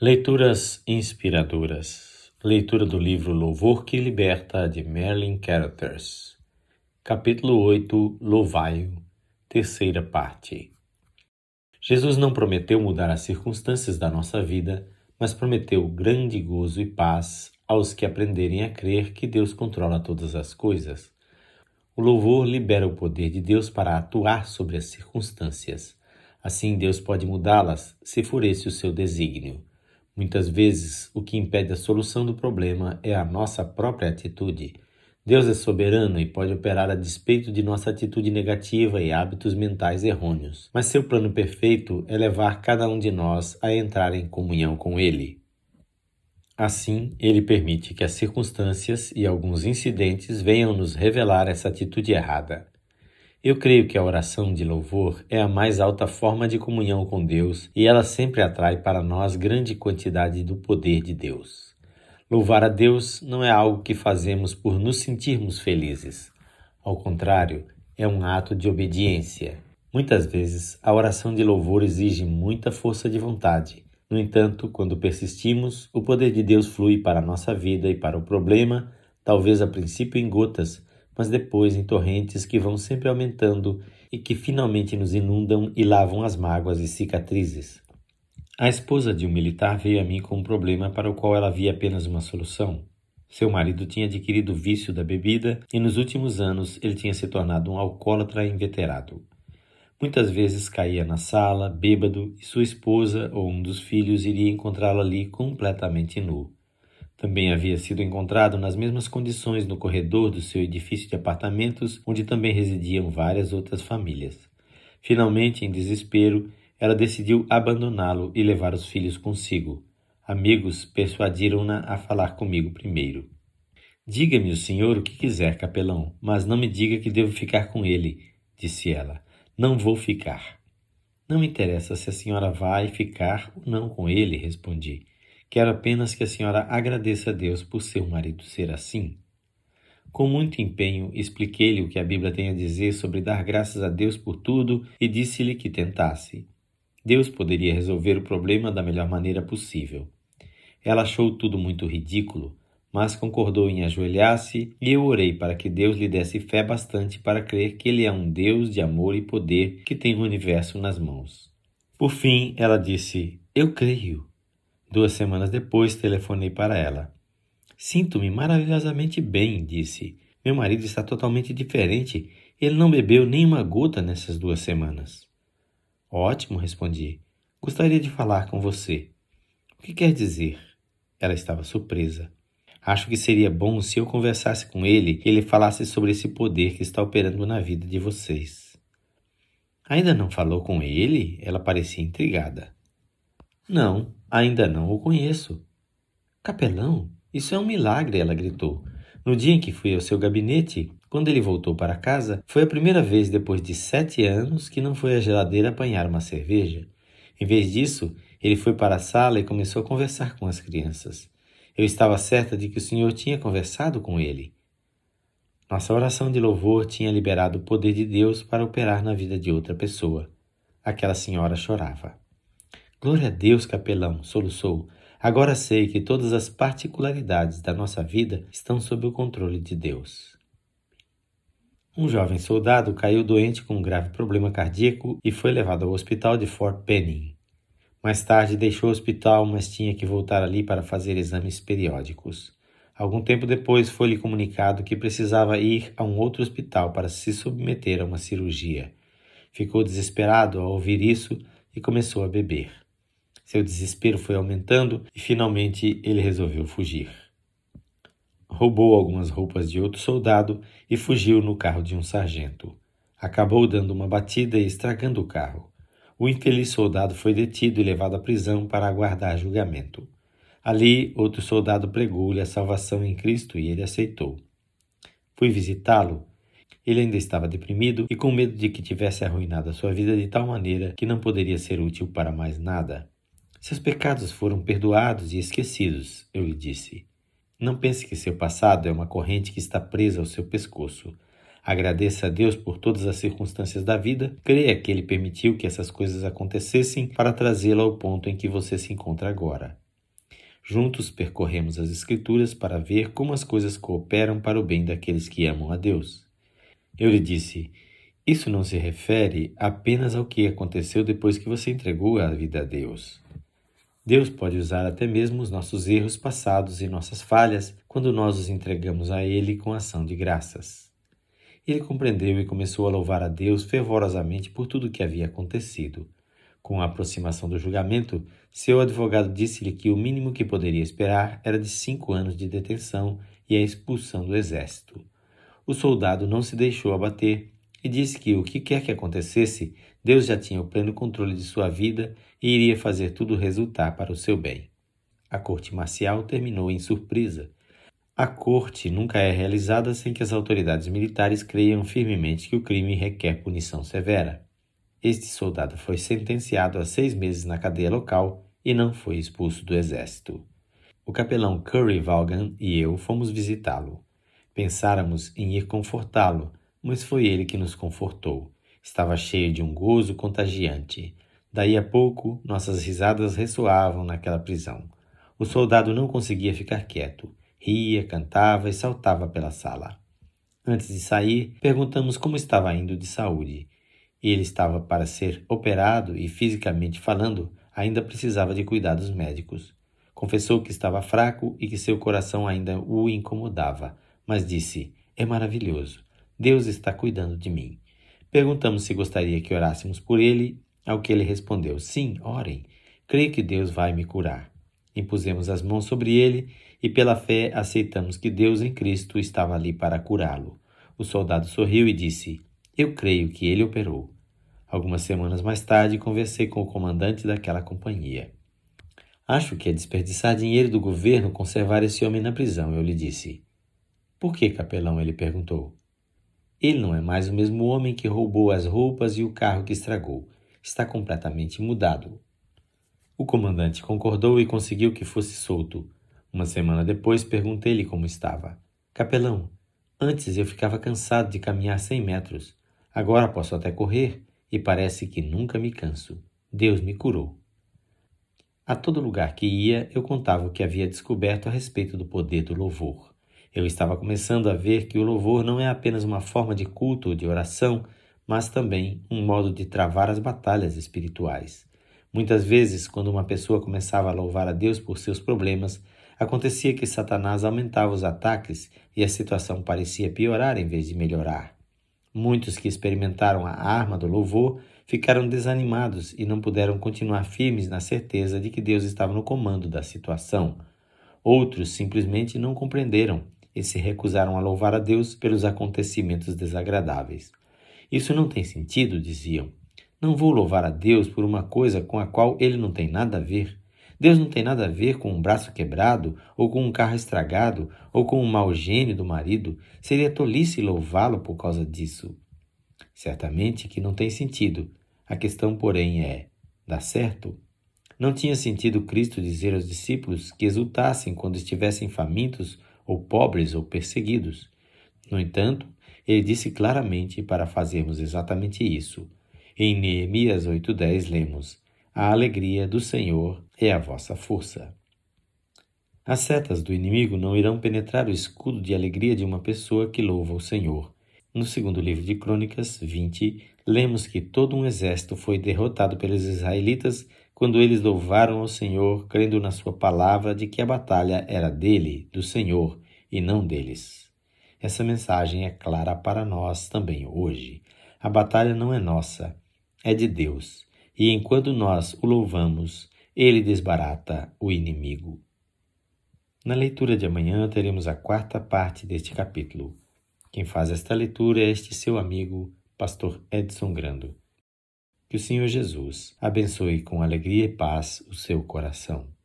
Leituras inspiradoras. Leitura do livro Louvor que Liberta, de Merlin Carothers. Capítulo 8 Louvai-o, terceira parte. Jesus não prometeu mudar as circunstâncias da nossa vida, mas prometeu grande gozo e paz aos que aprenderem a crer que Deus controla todas as coisas. O louvor libera o poder de Deus para atuar sobre as circunstâncias. Assim, Deus pode mudá-las, se for esse o seu desígnio. Muitas vezes, o que impede a solução do problema é a nossa própria atitude. Deus é soberano e pode operar a despeito de nossa atitude negativa e hábitos mentais errôneos. Mas seu plano perfeito é levar cada um de nós a entrar em comunhão com Ele. Assim, ele permite que as circunstâncias e alguns incidentes venham nos revelar essa atitude errada. Eu creio que a oração de louvor é a mais alta forma de comunhão com Deus e ela sempre atrai para nós grande quantidade do poder de Deus. Louvar a Deus não é algo que fazemos por nos sentirmos felizes. Ao contrário, é um ato de obediência. Muitas vezes, a oração de louvor exige muita força de vontade. No entanto, quando persistimos, o poder de Deus flui para a nossa vida e para o problema, talvez a princípio em gotas, mas depois em torrentes que vão sempre aumentando e que finalmente nos inundam e lavam as mágoas e cicatrizes. A esposa de um militar veio a mim com um problema para o qual ela via apenas uma solução. Seu marido tinha adquirido o vício da bebida e nos últimos anos ele tinha se tornado um alcoólatra inveterado. Muitas vezes caía na sala, bêbado, e sua esposa ou um dos filhos iria encontrá-lo ali completamente nu. Também havia sido encontrado nas mesmas condições no corredor do seu edifício de apartamentos, onde também residiam várias outras famílias. Finalmente, em desespero, ela decidiu abandoná-lo e levar os filhos consigo. Amigos persuadiram-na a falar comigo primeiro. Diga-me o senhor o que quiser, capelão, mas não me diga que devo ficar com ele, disse ela. Não vou ficar. Não me interessa se a senhora vai ficar ou não com ele, respondi. Quero apenas que a senhora agradeça a Deus por seu marido ser assim. Com muito empenho, expliquei-lhe o que a Bíblia tem a dizer sobre dar graças a Deus por tudo e disse-lhe que tentasse. Deus poderia resolver o problema da melhor maneira possível. Ela achou tudo muito ridículo, mas concordou em ajoelhar-se e eu orei para que Deus lhe desse fé bastante para crer que Ele é um Deus de amor e poder que tem o universo nas mãos. Por fim, ela disse: Eu creio. Duas semanas depois, telefonei para ela. Sinto-me maravilhosamente bem, disse. Meu marido está totalmente diferente. Ele não bebeu nem uma gota nessas duas semanas. Ótimo, respondi. Gostaria de falar com você. O que quer dizer? Ela estava surpresa. Acho que seria bom se eu conversasse com ele e ele falasse sobre esse poder que está operando na vida de vocês. Ainda não falou com ele? Ela parecia intrigada. Não, ainda não o conheço. Capelão, isso é um milagre, ela gritou. No dia em que fui ao seu gabinete, quando ele voltou para casa, foi a primeira vez depois de sete anos que não foi à geladeira apanhar uma cerveja. Em vez disso, ele foi para a sala e começou a conversar com as crianças. Eu estava certa de que o Senhor tinha conversado com ele. Nossa oração de louvor tinha liberado o poder de Deus para operar na vida de outra pessoa. Aquela senhora chorava. Glória a Deus, capelão, soluçou. Agora sei que todas as particularidades da nossa vida estão sob o controle de Deus. Um jovem soldado caiu doente com um grave problema cardíaco e foi levado ao hospital de Fort Benning. Mais tarde deixou o hospital, mas tinha que voltar ali para fazer exames periódicos. Algum tempo depois foi-lhe comunicado que precisava ir a um outro hospital para se submeter a uma cirurgia. Ficou desesperado ao ouvir isso e começou a beber. Seu desespero foi aumentando e finalmente ele resolveu fugir. Roubou algumas roupas de outro soldado e fugiu no carro de um sargento. Acabou dando uma batida e estragando o carro. O infeliz soldado foi detido e levado à prisão para aguardar julgamento. Ali, outro soldado pregou-lhe a salvação em Cristo e ele aceitou. Fui visitá-lo. Ele ainda estava deprimido e com medo de que tivesse arruinado a sua vida de tal maneira que não poderia ser útil para mais nada. Seus pecados foram perdoados e esquecidos, eu lhe disse. Não pense que seu passado é uma corrente que está presa ao seu pescoço. Agradeça a Deus por todas as circunstâncias da vida, creia que Ele permitiu que essas coisas acontecessem para trazê-lo ao ponto em que você se encontra agora. Juntos percorremos as Escrituras para ver como as coisas cooperam para o bem daqueles que amam a Deus. Eu lhe disse: Isso não se refere apenas ao que aconteceu depois que você entregou a vida a Deus. Deus pode usar até mesmo os nossos erros passados e nossas falhas quando nós os entregamos a Ele com ação de graças. Ele compreendeu e começou a louvar a Deus fervorosamente por tudo o que havia acontecido. Com a aproximação do julgamento, seu advogado disse-lhe que o mínimo que poderia esperar era de cinco anos de detenção e a expulsão do exército. O soldado não se deixou abater e disse que o que quer que acontecesse, Deus já tinha o pleno controle de sua vida e iria fazer tudo resultar para o seu bem. A corte marcial terminou em surpresa. A corte nunca é realizada sem que as autoridades militares creiam firmemente que o crime requer punição severa. Este soldado foi sentenciado a seis meses na cadeia local e não foi expulso do exército. O capelão Curry Vaughan e eu fomos visitá-lo. Pensáramos em ir confortá-lo, mas foi ele que nos confortou. Estava cheio de um gozo contagiante. Daí a pouco, nossas risadas ressoavam naquela prisão. O soldado não conseguia ficar quieto. Ria, cantava e saltava pela sala. Antes de sair, perguntamos como estava indo de saúde. Ele estava para ser operado e, fisicamente falando, ainda precisava de cuidados médicos. Confessou que estava fraco e que seu coração ainda o incomodava, mas disse: É maravilhoso. Deus está cuidando de mim. Perguntamos se gostaria que orássemos por ele, ao que ele respondeu: Sim, orem. Creio que Deus vai me curar. Impusemos as mãos sobre ele e, pela fé, aceitamos que Deus em Cristo estava ali para curá-lo. O soldado sorriu e disse: Eu creio que ele operou. Algumas semanas mais tarde, conversei com o comandante daquela companhia. Acho que é desperdiçar dinheiro do governo conservar esse homem na prisão, eu lhe disse. Por que, capelão? ele perguntou. Ele não é mais o mesmo homem que roubou as roupas e o carro que estragou. Está completamente mudado. O comandante concordou e conseguiu que fosse solto. Uma semana depois perguntei-lhe como estava. Capelão, antes eu ficava cansado de caminhar cem metros. Agora posso até correr e parece que nunca me canso. Deus me curou. A todo lugar que ia, eu contava o que havia descoberto a respeito do poder do louvor. Eu estava começando a ver que o louvor não é apenas uma forma de culto ou de oração, mas também um modo de travar as batalhas espirituais. Muitas vezes, quando uma pessoa começava a louvar a Deus por seus problemas, acontecia que Satanás aumentava os ataques e a situação parecia piorar em vez de melhorar. Muitos que experimentaram a arma do louvor ficaram desanimados e não puderam continuar firmes na certeza de que Deus estava no comando da situação. Outros simplesmente não compreenderam e se recusaram a louvar a Deus pelos acontecimentos desagradáveis. Isso não tem sentido, diziam. Não vou louvar a Deus por uma coisa com a qual ele não tem nada a ver. Deus não tem nada a ver com um braço quebrado, ou com um carro estragado, ou com um mau gênio do marido. Seria tolice louvá-lo por causa disso. Certamente que não tem sentido. A questão, porém, é: dá certo? Não tinha sentido Cristo dizer aos discípulos que exultassem quando estivessem famintos ou pobres ou perseguidos. No entanto, ele disse claramente para fazermos exatamente isso. Em Neemias 8:10 lemos: A alegria do Senhor é a vossa força. As setas do inimigo não irão penetrar o escudo de alegria de uma pessoa que louva o Senhor. No segundo livro de Crônicas 20, lemos que todo um exército foi derrotado pelos israelitas quando eles louvaram ao Senhor, crendo na sua palavra de que a batalha era dele, do Senhor, e não deles. Essa mensagem é clara para nós também hoje. A batalha não é nossa, é de Deus, e enquanto nós o louvamos, ele desbarata o inimigo. Na leitura de amanhã teremos a quarta parte deste capítulo. Quem faz esta leitura é este seu amigo, Pastor Edson Grando. Que o Senhor Jesus abençoe com alegria e paz o seu coração.